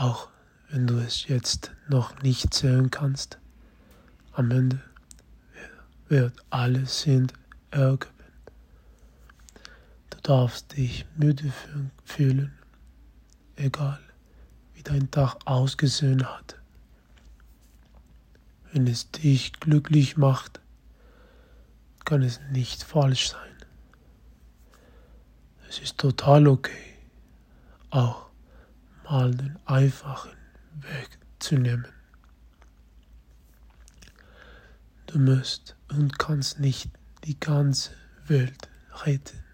auch wenn du es jetzt noch nicht sehen kannst. Am Ende wird alles Sinn ergeben. Du darfst dich müde fühlen, egal wie dein Tag ausgesehen hat. Wenn es dich glücklich macht, kann es nicht falsch sein. Es ist total okay, auch mal den einfachen Weg zu nehmen. Du musst und kannst nicht die ganze Welt retten.